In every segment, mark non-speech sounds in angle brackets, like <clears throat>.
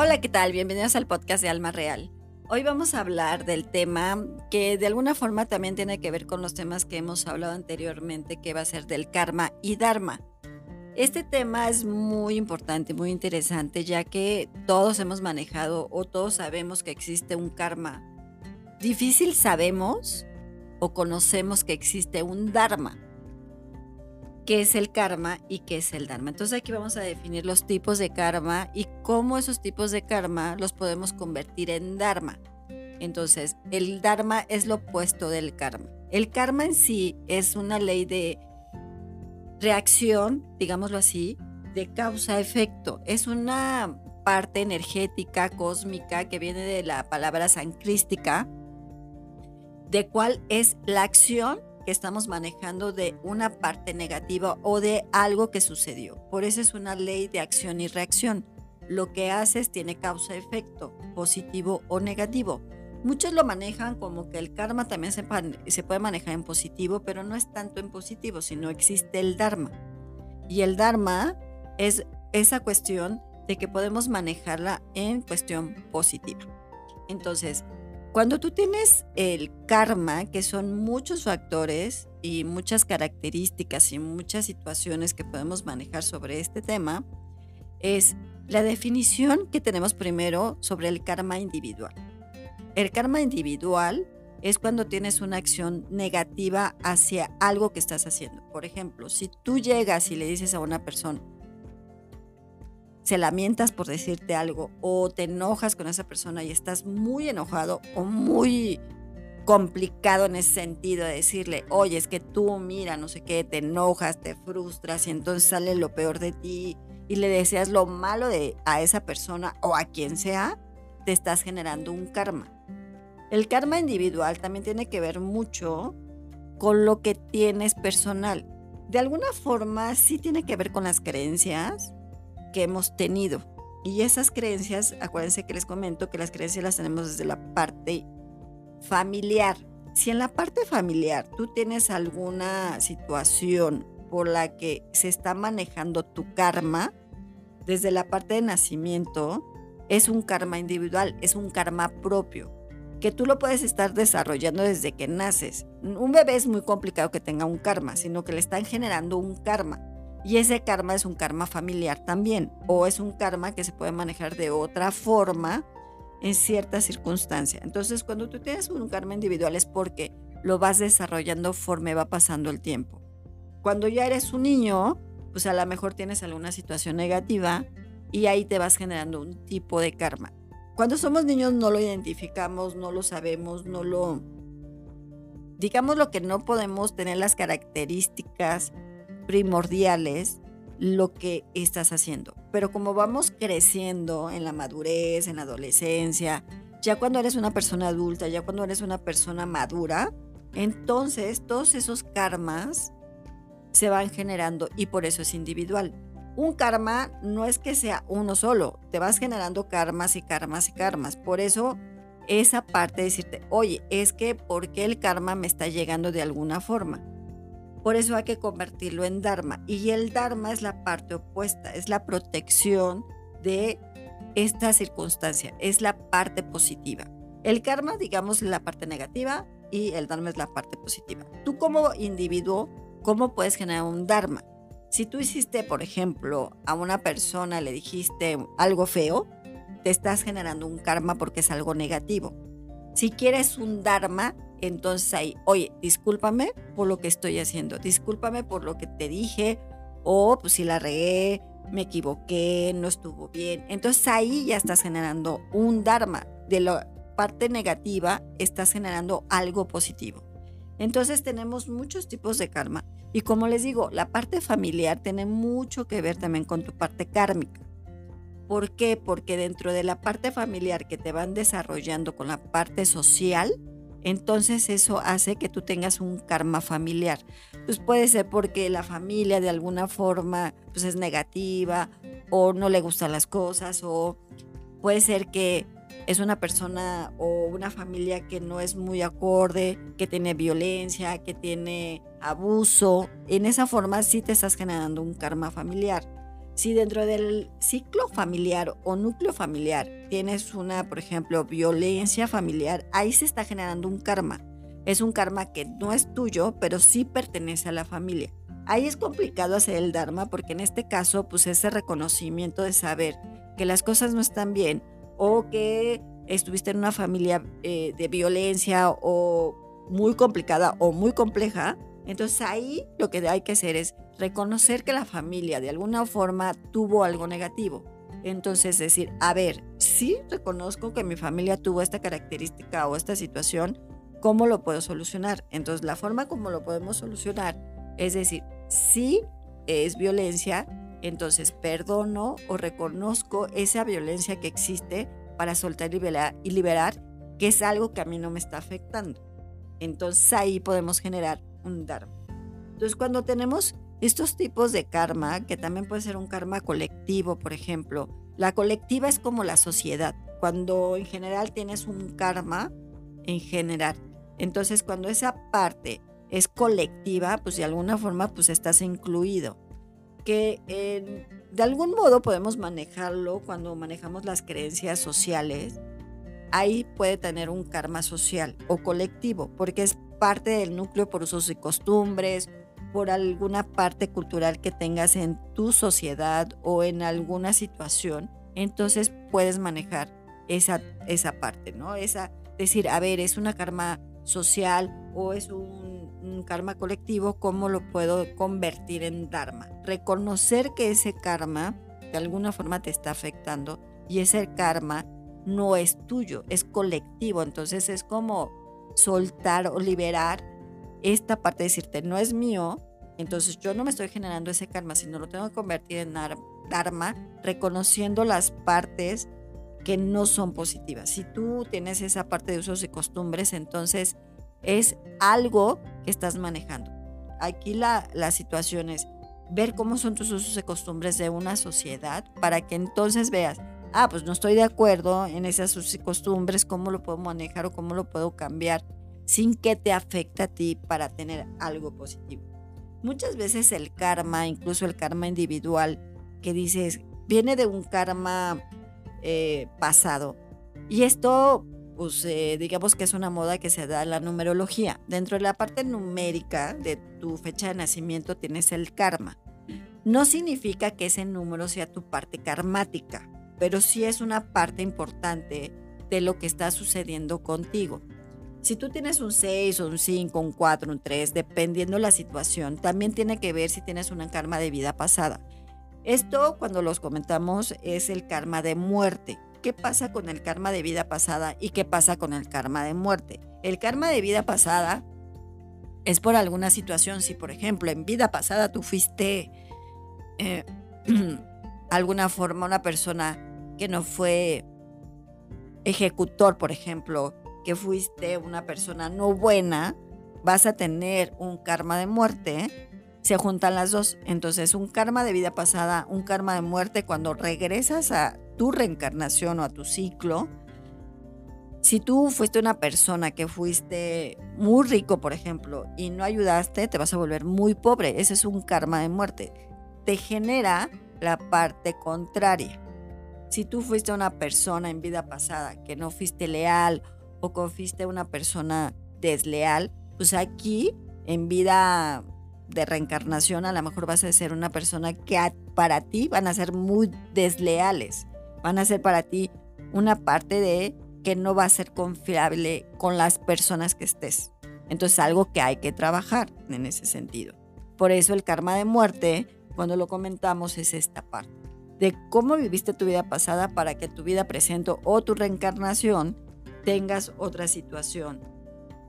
Hola, ¿qué tal? Bienvenidos al podcast de Alma Real. Hoy vamos a hablar del tema que de alguna forma también tiene que ver con los temas que hemos hablado anteriormente, que va a ser del karma y dharma. Este tema es muy importante, muy interesante, ya que todos hemos manejado o todos sabemos que existe un karma. Difícil sabemos o conocemos que existe un dharma qué es el karma y qué es el dharma. Entonces aquí vamos a definir los tipos de karma y cómo esos tipos de karma los podemos convertir en dharma. Entonces, el dharma es lo opuesto del karma. El karma en sí es una ley de reacción, digámoslo así, de causa-efecto. Es una parte energética, cósmica, que viene de la palabra sancrística, de cuál es la acción estamos manejando de una parte negativa o de algo que sucedió. Por eso es una ley de acción y reacción. Lo que haces tiene causa-efecto, positivo o negativo. Muchos lo manejan como que el karma también se, se puede manejar en positivo, pero no es tanto en positivo, sino existe el dharma. Y el dharma es esa cuestión de que podemos manejarla en cuestión positiva. Entonces, cuando tú tienes el karma, que son muchos factores y muchas características y muchas situaciones que podemos manejar sobre este tema, es la definición que tenemos primero sobre el karma individual. El karma individual es cuando tienes una acción negativa hacia algo que estás haciendo. Por ejemplo, si tú llegas y le dices a una persona, se lamentas por decirte algo o te enojas con esa persona y estás muy enojado o muy complicado en ese sentido de decirle, oye, es que tú mira, no sé qué, te enojas, te frustras y entonces sale lo peor de ti y le deseas lo malo de, a esa persona o a quien sea, te estás generando un karma. El karma individual también tiene que ver mucho con lo que tienes personal. De alguna forma sí tiene que ver con las creencias, que hemos tenido. Y esas creencias, acuérdense que les comento que las creencias las tenemos desde la parte familiar. Si en la parte familiar tú tienes alguna situación por la que se está manejando tu karma, desde la parte de nacimiento, es un karma individual, es un karma propio, que tú lo puedes estar desarrollando desde que naces. Un bebé es muy complicado que tenga un karma, sino que le están generando un karma. Y ese karma es un karma familiar también, o es un karma que se puede manejar de otra forma en ciertas circunstancias. Entonces, cuando tú tienes un karma individual es porque lo vas desarrollando conforme va pasando el tiempo. Cuando ya eres un niño, pues a lo mejor tienes alguna situación negativa y ahí te vas generando un tipo de karma. Cuando somos niños no lo identificamos, no lo sabemos, no lo... Digamos lo que no podemos tener las características primordiales lo que estás haciendo. Pero como vamos creciendo en la madurez, en la adolescencia, ya cuando eres una persona adulta, ya cuando eres una persona madura, entonces todos esos karmas se van generando y por eso es individual. Un karma no es que sea uno solo, te vas generando karmas y karmas y karmas. Por eso esa parte de decirte, oye, es que ¿por qué el karma me está llegando de alguna forma? Por eso hay que convertirlo en Dharma. Y el Dharma es la parte opuesta, es la protección de esta circunstancia, es la parte positiva. El karma, digamos, la parte negativa y el Dharma es la parte positiva. Tú como individuo, ¿cómo puedes generar un Dharma? Si tú hiciste, por ejemplo, a una persona le dijiste algo feo, te estás generando un karma porque es algo negativo. Si quieres un Dharma, entonces ahí, oye, discúlpame por lo que estoy haciendo, discúlpame por lo que te dije, o pues si la regué, me equivoqué, no estuvo bien. Entonces ahí ya estás generando un Dharma. De la parte negativa, estás generando algo positivo. Entonces tenemos muchos tipos de karma. Y como les digo, la parte familiar tiene mucho que ver también con tu parte kármica. ¿Por qué? Porque dentro de la parte familiar que te van desarrollando con la parte social, entonces eso hace que tú tengas un karma familiar. Pues puede ser porque la familia de alguna forma pues es negativa o no le gustan las cosas o puede ser que es una persona o una familia que no es muy acorde, que tiene violencia, que tiene abuso. En esa forma sí te estás generando un karma familiar. Si dentro del ciclo familiar o núcleo familiar tienes una, por ejemplo, violencia familiar, ahí se está generando un karma. Es un karma que no es tuyo, pero sí pertenece a la familia. Ahí es complicado hacer el Dharma porque en este caso, pues ese reconocimiento de saber que las cosas no están bien o que estuviste en una familia eh, de violencia o muy complicada o muy compleja, entonces ahí lo que hay que hacer es reconocer que la familia de alguna forma tuvo algo negativo. Entonces decir, a ver, sí reconozco que mi familia tuvo esta característica o esta situación, ¿cómo lo puedo solucionar? Entonces la forma como lo podemos solucionar es decir, si es violencia, entonces perdono o reconozco esa violencia que existe para soltar y liberar, que es algo que a mí no me está afectando. Entonces ahí podemos generar un dharma. Entonces, cuando tenemos estos tipos de karma, que también puede ser un karma colectivo, por ejemplo, la colectiva es como la sociedad, cuando en general tienes un karma en general. Entonces, cuando esa parte es colectiva, pues de alguna forma pues estás incluido. Que de algún modo podemos manejarlo cuando manejamos las creencias sociales. Ahí puede tener un karma social o colectivo, porque es parte del núcleo por usos y costumbres, por alguna parte cultural que tengas en tu sociedad o en alguna situación, entonces puedes manejar esa, esa parte, ¿no? Esa, decir, a ver, es una karma social o es un, un, karma colectivo, ¿cómo lo puedo convertir en dharma? Reconocer que ese karma de alguna forma te está afectando y ese karma no es tuyo, es colectivo, entonces es como soltar o liberar esta parte de decirte, no es mío, entonces yo no me estoy generando ese karma, sino lo tengo que convertir en dharma, reconociendo las partes que no son positivas. Si tú tienes esa parte de usos y costumbres, entonces es algo que estás manejando. Aquí la, la situación es ver cómo son tus usos y costumbres de una sociedad para que entonces veas, ah, pues no estoy de acuerdo en esas costumbres, cómo lo puedo manejar o cómo lo puedo cambiar sin que te afecte a ti para tener algo positivo. Muchas veces el karma, incluso el karma individual, que dices, viene de un karma eh, pasado. Y esto, pues eh, digamos que es una moda que se da en la numerología. Dentro de la parte numérica de tu fecha de nacimiento tienes el karma. No significa que ese número sea tu parte karmática pero sí es una parte importante de lo que está sucediendo contigo. Si tú tienes un 6 o un 5, un 4, un 3, dependiendo la situación, también tiene que ver si tienes una karma de vida pasada. Esto, cuando los comentamos, es el karma de muerte. ¿Qué pasa con el karma de vida pasada y qué pasa con el karma de muerte? El karma de vida pasada es por alguna situación. Si, por ejemplo, en vida pasada tú fuiste eh, <clears throat> alguna forma una persona que no fue ejecutor, por ejemplo, fuiste una persona no buena, vas a tener un karma de muerte. Se juntan las dos. Entonces, un karma de vida pasada, un karma de muerte, cuando regresas a tu reencarnación o a tu ciclo, si tú fuiste una persona que fuiste muy rico, por ejemplo, y no ayudaste, te vas a volver muy pobre. Ese es un karma de muerte. Te genera la parte contraria. Si tú fuiste una persona en vida pasada que no fuiste leal o que una persona desleal, pues aquí en vida de reencarnación a lo mejor vas a ser una persona que para ti van a ser muy desleales. Van a ser para ti una parte de que no va a ser confiable con las personas que estés. Entonces algo que hay que trabajar en ese sentido. Por eso el karma de muerte, cuando lo comentamos, es esta parte de cómo viviste tu vida pasada para que tu vida presente o tu reencarnación tengas otra situación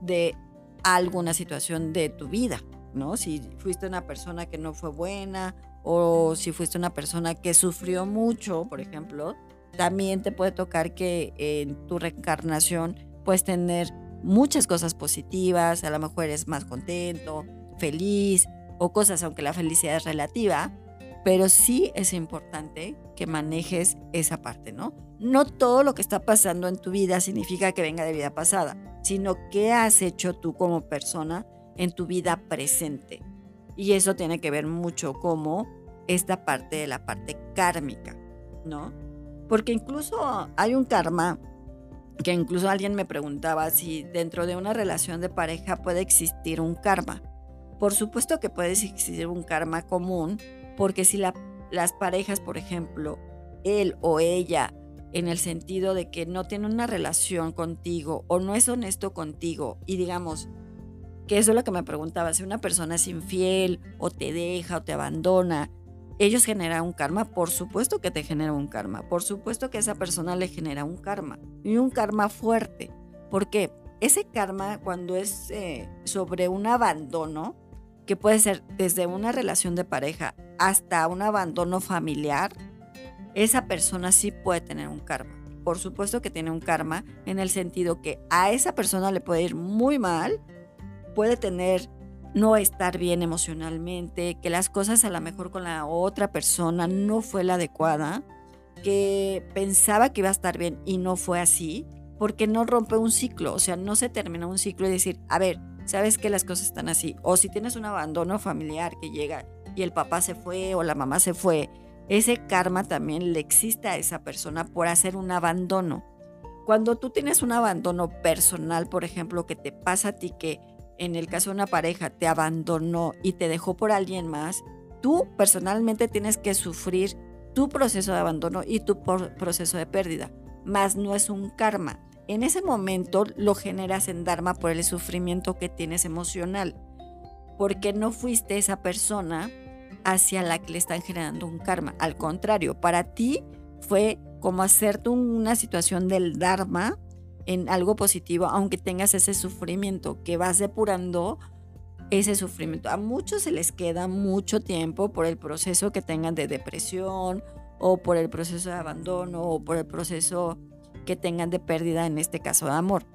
de alguna situación de tu vida, ¿no? Si fuiste una persona que no fue buena o si fuiste una persona que sufrió mucho, por ejemplo, también te puede tocar que en tu reencarnación puedes tener muchas cosas positivas, a lo mejor eres más contento, feliz o cosas, aunque la felicidad es relativa, pero sí es importante que manejes esa parte, ¿no? No todo lo que está pasando en tu vida significa que venga de vida pasada, sino qué has hecho tú como persona en tu vida presente. Y eso tiene que ver mucho como esta parte de la parte kármica, ¿no? Porque incluso hay un karma que incluso alguien me preguntaba si dentro de una relación de pareja puede existir un karma. Por supuesto que puede existir un karma común, porque si las parejas, por ejemplo, él o ella, en el sentido de que no tiene una relación contigo o no es honesto contigo, y digamos, que eso es lo que me preguntaba, si una persona es infiel o te deja o te abandona, ellos generan un karma, por supuesto que te genera un karma, por supuesto que a esa persona le genera un karma y un karma fuerte. porque Ese karma cuando es eh, sobre un abandono, que puede ser desde una relación de pareja hasta un abandono familiar, esa persona sí puede tener un karma. Por supuesto que tiene un karma en el sentido que a esa persona le puede ir muy mal, puede tener no estar bien emocionalmente, que las cosas a lo mejor con la otra persona no fue la adecuada, que pensaba que iba a estar bien y no fue así, porque no rompe un ciclo, o sea, no se termina un ciclo y decir, a ver, sabes que las cosas están así, o si tienes un abandono familiar que llega y el papá se fue o la mamá se fue, ese karma también le existe a esa persona por hacer un abandono. Cuando tú tienes un abandono personal, por ejemplo, que te pasa a ti que en el caso de una pareja te abandonó y te dejó por alguien más, tú personalmente tienes que sufrir tu proceso de abandono y tu proceso de pérdida, más no es un karma. En ese momento lo generas en Dharma por el sufrimiento que tienes emocional, porque no fuiste esa persona hacia la que le están generando un karma. Al contrario, para ti fue como hacerte una situación del Dharma en algo positivo, aunque tengas ese sufrimiento, que vas depurando ese sufrimiento. A muchos se les queda mucho tiempo por el proceso que tengan de depresión o por el proceso de abandono o por el proceso tengan de pérdida, en este caso de amor.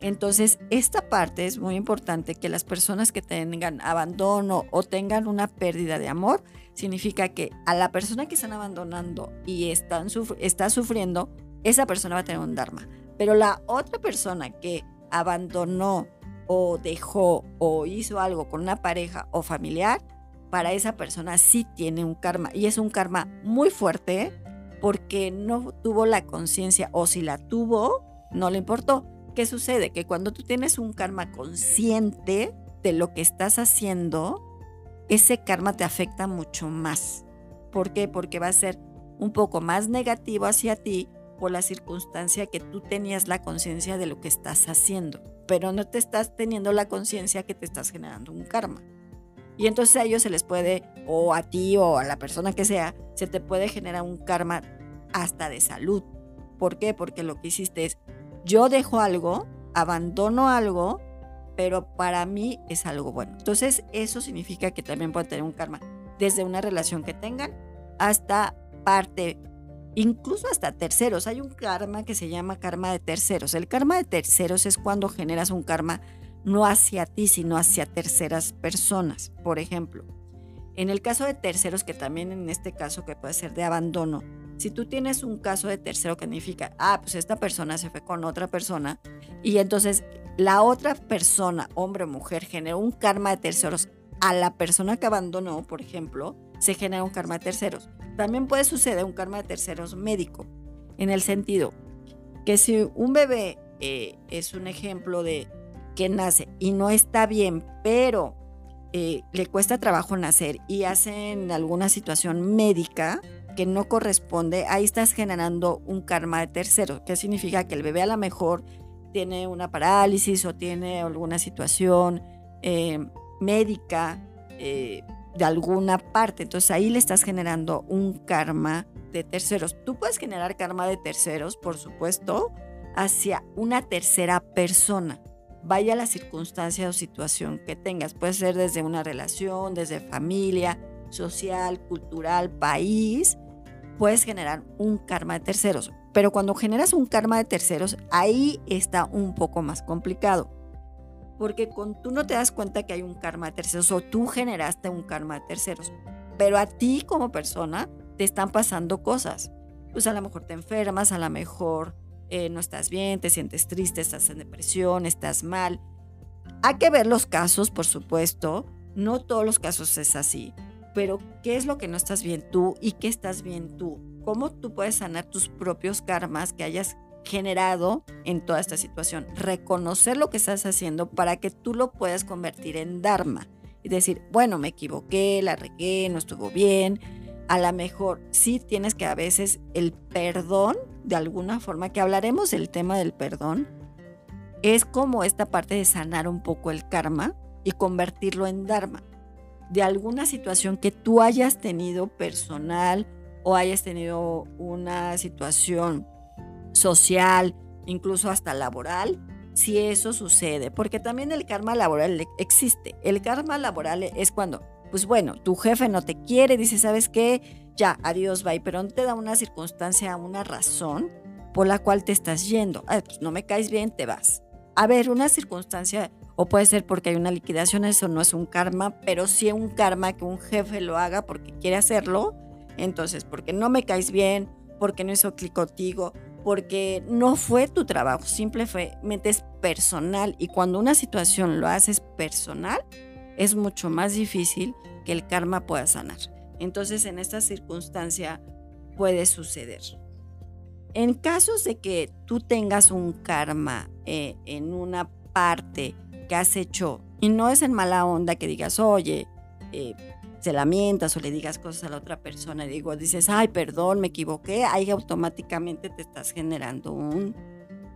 Entonces, esta parte es muy importante que las personas que tengan abandono o tengan una pérdida de amor, significa que a la persona que están abandonando y están está sufriendo, esa persona va a tener un Dharma. Pero la otra persona que abandonó o dejó o hizo algo con una pareja o familiar, para esa persona sí tiene un karma. Y es un karma muy fuerte porque no tuvo la conciencia o si la tuvo, no le importó. ¿Qué sucede? Que cuando tú tienes un karma consciente de lo que estás haciendo, ese karma te afecta mucho más. ¿Por qué? Porque va a ser un poco más negativo hacia ti por la circunstancia que tú tenías la conciencia de lo que estás haciendo, pero no te estás teniendo la conciencia que te estás generando un karma. Y entonces a ellos se les puede, o a ti o a la persona que sea, se te puede generar un karma hasta de salud. ¿Por qué? Porque lo que hiciste es, yo dejo algo, abandono algo, pero para mí es algo bueno. Entonces eso significa que también puede tener un karma desde una relación que tengan hasta parte incluso hasta terceros. Hay un karma que se llama karma de terceros. El karma de terceros es cuando generas un karma no hacia ti, sino hacia terceras personas. Por ejemplo, en el caso de terceros, que también en este caso que puede ser de abandono, si tú tienes un caso de tercero que significa, ah, pues esta persona se fue con otra persona y entonces la otra persona, hombre o mujer, generó un karma de terceros a la persona que abandonó, por ejemplo, se genera un karma de terceros. También puede suceder un karma de terceros médico, en el sentido que si un bebé eh, es un ejemplo de nace y no está bien, pero eh, le cuesta trabajo nacer y hacen alguna situación médica que no corresponde, ahí estás generando un karma de tercero, que significa que el bebé a lo mejor tiene una parálisis o tiene alguna situación eh, médica de alguna parte. Entonces ahí le estás generando un karma de terceros. Tú puedes generar karma de terceros, por supuesto, hacia una tercera persona. Vaya la circunstancia o situación que tengas. Puede ser desde una relación, desde familia, social, cultural, país. Puedes generar un karma de terceros. Pero cuando generas un karma de terceros, ahí está un poco más complicado porque con, tú no te das cuenta que hay un karma de terceros o tú generaste un karma de terceros, pero a ti como persona te están pasando cosas. Pues a lo mejor te enfermas, a lo mejor eh, no estás bien, te sientes triste, estás en depresión, estás mal. Hay que ver los casos, por supuesto. No todos los casos es así. pero ¿qué es lo que no estás bien tú y qué estás bien tú? ¿Cómo tú puedes sanar tus propios karmas que hayas generado en toda esta situación? Reconocer lo que estás haciendo para que tú lo puedas convertir en Dharma y decir, bueno, me equivoqué, la regué, no estuvo bien. A lo mejor sí tienes que a veces el perdón, de alguna forma, que hablaremos del tema del perdón, es como esta parte de sanar un poco el karma y convertirlo en Dharma. De alguna situación que tú hayas tenido personal o hayas tenido una situación social, incluso hasta laboral, si eso sucede, porque también el karma laboral existe. El karma laboral es cuando, pues bueno, tu jefe no te quiere, dice, ¿sabes qué? Ya, adiós, bye, pero no te da una circunstancia, una razón por la cual te estás yendo. Ah, pues no me caes bien, te vas. A ver, una circunstancia, o puede ser porque hay una liquidación, eso no es un karma, pero sí un karma que un jefe lo haga porque quiere hacerlo. Entonces, porque no me caes bien, porque no hizo clic contigo, porque no fue tu trabajo, simplemente es personal y cuando una situación lo haces personal, es mucho más difícil que el karma pueda sanar. Entonces, en esta circunstancia puede suceder. En casos de que tú tengas un karma eh, en una parte que has hecho, y no es en mala onda que digas, oye, eh, se lamentas o le digas cosas a la otra persona y digo, dices, ay, perdón, me equivoqué, ahí automáticamente te estás generando un,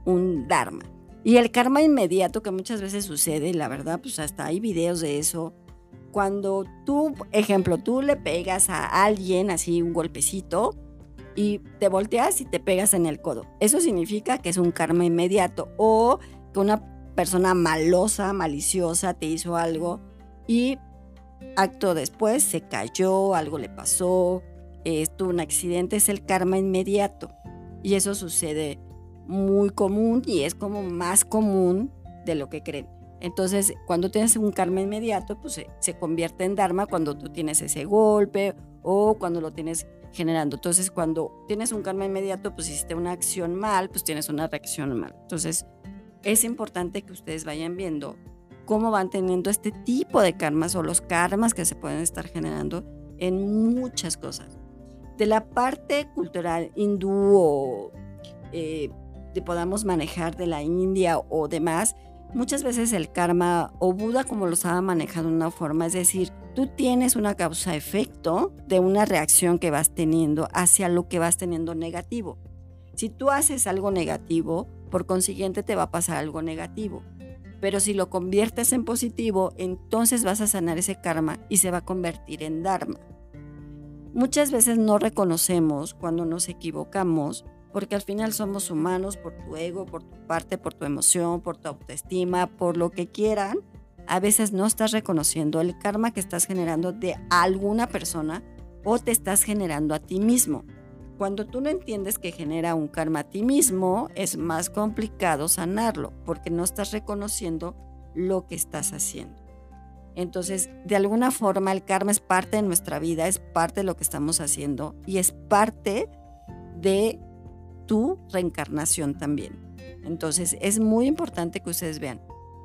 un dharma. Y el karma inmediato que muchas veces sucede, la verdad, pues hasta hay videos de eso. Cuando tú, ejemplo, tú le pegas a alguien así un golpecito y te volteas y te pegas en el codo. Eso significa que es un karma inmediato o que una persona malosa, maliciosa te hizo algo y acto después se cayó, algo le pasó, estuvo un accidente, es el karma inmediato. Y eso sucede muy común y es como más común de lo que creen. Entonces, cuando tienes un karma inmediato, pues se, se, convierte en dharma cuando tú tienes ese golpe o cuando lo tienes generando. Entonces, cuando tienes un karma inmediato, pues hiciste una acción mal, pues tienes una reacción mal. Entonces, es importante que ustedes vayan viendo cómo van teniendo este tipo de karmas o los karmas que se pueden estar generando en muchas cosas. De la parte cultural hindú o eh, de podamos manejar de la India o demás, muchas veces el karma o Buda como lo estaba manejando de una forma, es decir, tú tienes una causa-efecto de una reacción que vas teniendo hacia lo que vas teniendo negativo. Si tú haces algo negativo, por consiguiente te va a pasar algo negativo. Pero si lo conviertes en positivo, entonces vas a sanar ese karma y se va a convertir en dharma. Muchas veces no reconocemos cuando nos equivocamos porque al final somos humanos por tu ego, por tu parte, por tu emoción, por tu autoestima, por lo que quieran. A veces no estás reconociendo el karma que estás generando de alguna persona o te estás generando a ti mismo. Cuando tú no entiendes que genera un karma a ti mismo, es más complicado sanarlo porque no estás reconociendo lo que estás haciendo. Entonces, de alguna forma, el karma es parte de nuestra vida, es parte de lo que estamos haciendo y es parte de tu reencarnación también. Entonces, es muy importante que ustedes vean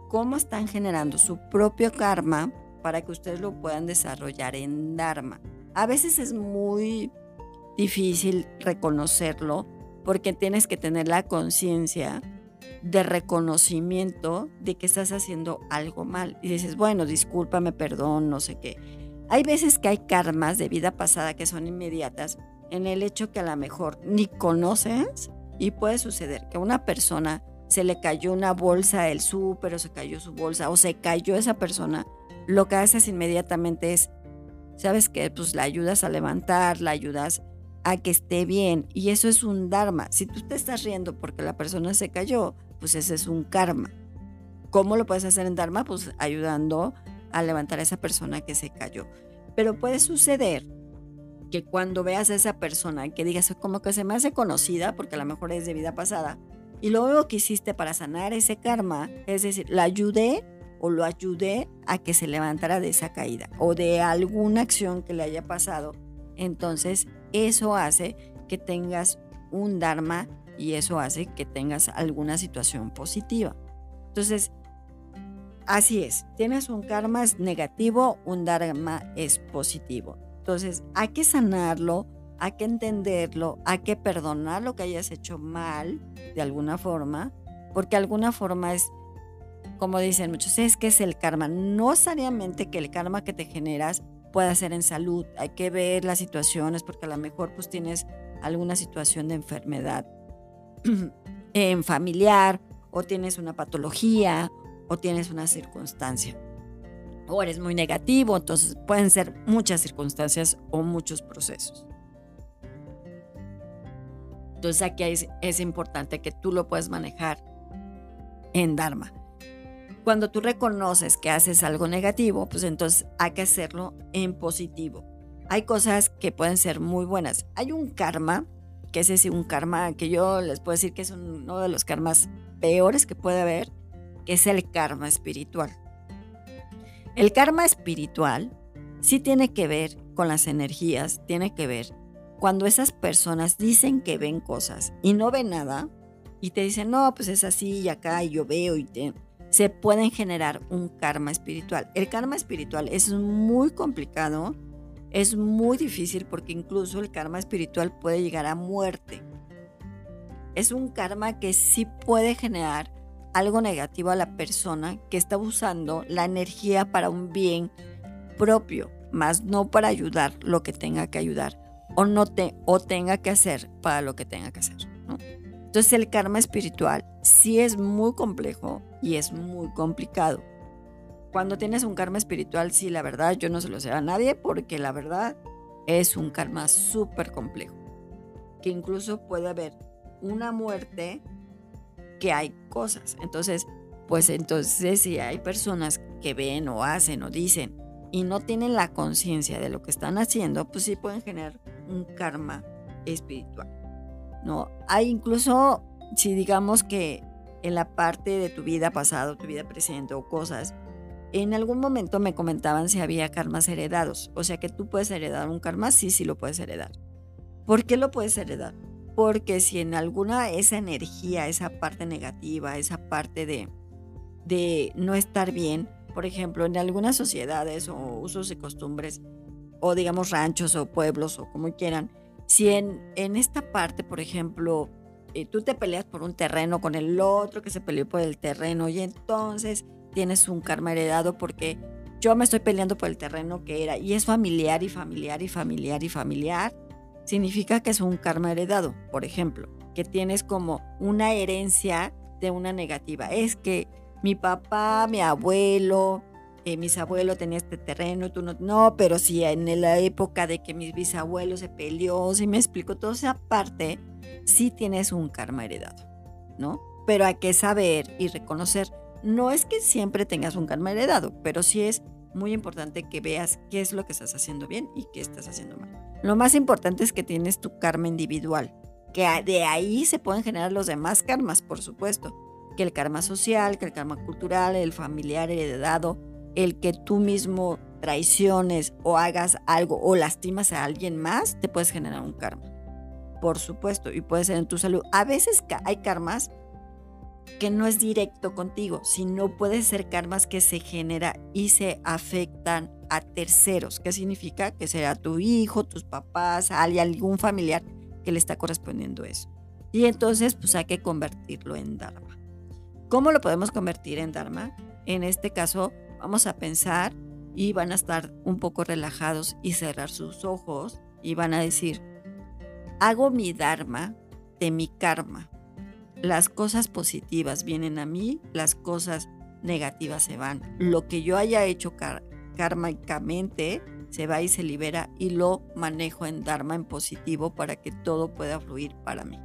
cómo están generando su propio karma para que ustedes lo puedan desarrollar en Dharma. A veces es muy difícil reconocerlo porque tienes que tener la conciencia de reconocimiento de que estás haciendo algo mal. Y dices, bueno, discúlpame, perdón, no sé qué. Hay veces que hay karmas de vida pasada que son inmediatas en el hecho que a lo mejor ni conoces y puede suceder que a una persona se le cayó una bolsa del súper o se cayó su bolsa o se cayó esa persona. Lo que haces inmediatamente es, ¿sabes qué? Pues la ayudas a levantar, la ayudas a que esté bien. Y eso es un dharma. Si tú te estás riendo porque la persona se cayó, pues ese es un karma. ¿Cómo lo puedes hacer en dharma? Pues ayudando a levantar a esa persona que se cayó. Pero puede suceder que cuando veas a esa persona que digas como que se me hace conocida porque a lo mejor es de vida pasada y luego que hiciste para sanar ese karma, es decir, la ayudé o lo ayudé a que se levantara de esa caída o de alguna acción que le haya pasado, entonces eso hace que tengas un Dharma y eso hace que tengas alguna situación positiva. Entonces, así es, tienes un karma es negativo, un Dharma es positivo. Entonces hay que sanarlo, hay que entenderlo, hay que perdonar lo que hayas hecho mal de alguna forma, porque alguna forma es, como dicen muchos, es que es el karma. No necesariamente que el karma que te generas pueda ser en salud. Hay que ver las situaciones porque a lo mejor pues tienes alguna situación de enfermedad <clears throat> en familiar o tienes una patología o tienes una circunstancia o eres muy negativo, entonces pueden ser muchas circunstancias o muchos procesos. Entonces aquí es, es importante que tú lo puedas manejar en Dharma. Cuando tú reconoces que haces algo negativo, pues entonces hay que hacerlo en positivo. Hay cosas que pueden ser muy buenas. Hay un karma, que es ese un karma que yo les puedo decir que es uno de los karmas peores que puede haber, que es el karma espiritual. El karma espiritual sí tiene que ver con las energías, tiene que ver cuando esas personas dicen que ven cosas y no ven nada y te dicen, no, pues es así y acá y yo veo y se pueden generar un karma espiritual. El karma espiritual es muy complicado, es muy difícil porque incluso el karma espiritual puede llegar a muerte. Es un karma que sí puede generar algo negativo a la persona que está usando la energía para un bien propio, más no para ayudar lo que tenga que ayudar o, no te, o tenga que hacer para lo que tenga que hacer. Entonces el karma espiritual sí es muy complejo y es muy complicado. Cuando tienes un karma espiritual, sí, la verdad, yo no se lo sé a nadie porque la verdad es un karma súper complejo. Que incluso puede haber una muerte que hay cosas. Entonces, pues entonces si hay personas que ven o hacen o dicen y no tienen la conciencia de lo que están haciendo, pues sí pueden generar un karma espiritual. ¿no? Hay incluso, si digamos que en la parte de tu vida pasada, tu vida presente o cosas, en algún momento me comentaban si había karmas heredados. O sea que tú puedes heredar un karma, sí, sí lo puedes heredar. ¿Por qué lo puedes heredar? Porque si en alguna esa energía, esa parte negativa, esa parte de, de no estar bien, por ejemplo, en algunas sociedades o usos y costumbres, o digamos ranchos o pueblos o como quieran, si en, en esta parte, por ejemplo, eh, tú te peleas por un terreno con el otro que se peleó por el terreno y entonces tienes un karma heredado porque yo me estoy peleando por el terreno que era y es familiar y familiar y familiar y familiar significa que es un karma heredado, por ejemplo, que tienes como una herencia de una negativa. Es que mi papá, mi abuelo, eh, mis abuelos tenían este terreno tú no. No, pero si en la época de que mis bisabuelos se peleó, si me explico, toda esa parte, sí tienes un karma heredado, ¿no? Pero hay que saber y reconocer. No es que siempre tengas un karma heredado, pero sí es muy importante que veas qué es lo que estás haciendo bien y qué estás haciendo mal. Lo más importante es que tienes tu karma individual, que de ahí se pueden generar los demás karmas, por supuesto, que el karma social, que el karma cultural, el familiar heredado, el que tú mismo traiciones o hagas algo o lastimas a alguien más, te puedes generar un karma. Por supuesto, y puede ser en tu salud. A veces hay karmas que no es directo contigo, sino puede ser karmas que se genera y se afectan a terceros. ¿Qué significa? Que será tu hijo, tus papás, algún familiar que le está correspondiendo eso. Y entonces pues hay que convertirlo en Dharma. ¿Cómo lo podemos convertir en Dharma? En este caso vamos a pensar y van a estar un poco relajados y cerrar sus ojos y van a decir, hago mi Dharma de mi karma las cosas positivas vienen a mí, las cosas negativas se van. Lo que yo haya hecho kármicamente se va y se libera y lo manejo en Dharma en positivo para que todo pueda fluir para mí.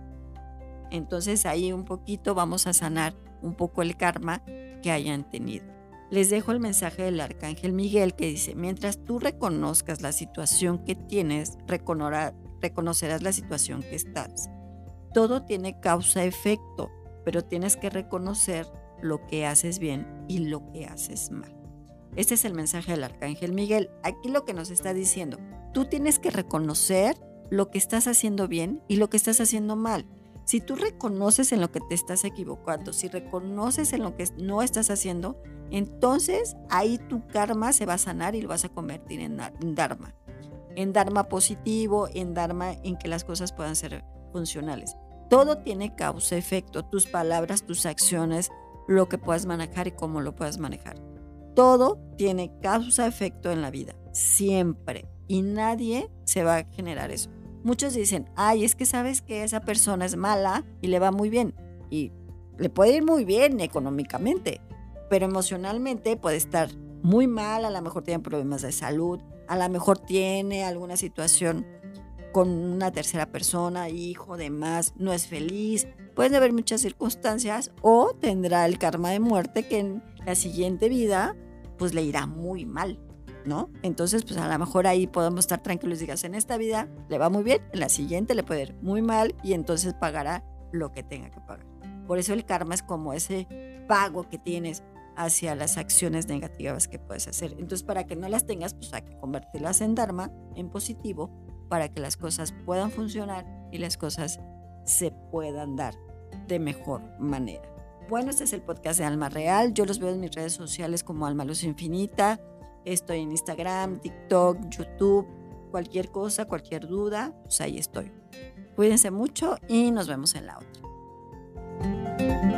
Entonces ahí un poquito vamos a sanar un poco el karma que hayan tenido. Les dejo el mensaje del arcángel Miguel que dice, mientras tú reconozcas la situación que tienes, reconocerás la situación que estás todo tiene causa-efecto, pero tienes que reconocer lo que haces bien y lo que haces mal. Este es el mensaje del Arcángel Miguel. Aquí lo que nos está diciendo, tú tienes que reconocer lo que estás haciendo bien y lo que estás haciendo mal. Si tú reconoces en lo que te estás equivocando, si reconoces en lo que no estás haciendo, entonces ahí tu karma se va a sanar y lo vas a convertir en dharma. en Dharma positivo, en Dharma en que las cosas puedan ser funcionales. Todo tiene causa-efecto, tus palabras, tus acciones, lo que puedas manejar y cómo lo puedas manejar. Todo tiene causa-efecto en la vida, siempre. Y nadie se va a generar eso. Muchos dicen, ay, es que sabes que esa persona es mala y le va muy bien. Y le puede ir muy bien económicamente, pero emocionalmente puede estar muy mal, a lo mejor tiene problemas de salud, a lo mejor tiene alguna situación con una tercera persona, hijo, demás, no es feliz. Pueden haber muchas circunstancias o tendrá el karma de muerte que en la siguiente vida pues le irá muy mal, ¿no? Entonces pues a lo mejor ahí podemos estar tranquilos, digas, en esta vida le va muy bien, en la siguiente le puede ir muy mal y entonces pagará lo que tenga que pagar. Por eso el karma es como ese pago que tienes hacia las acciones negativas que puedes hacer. Entonces, para que no las tengas, pues hay que convertirlas en Dharma, en positivo, para que las cosas puedan funcionar y las cosas se puedan dar de mejor manera. Bueno, este es el podcast de Alma Real. Yo los veo en mis redes sociales como Alma Luz Infinita. Estoy en Instagram, TikTok, YouTube, cualquier cosa, cualquier duda, pues ahí estoy. Cuídense mucho y nos vemos en la otra.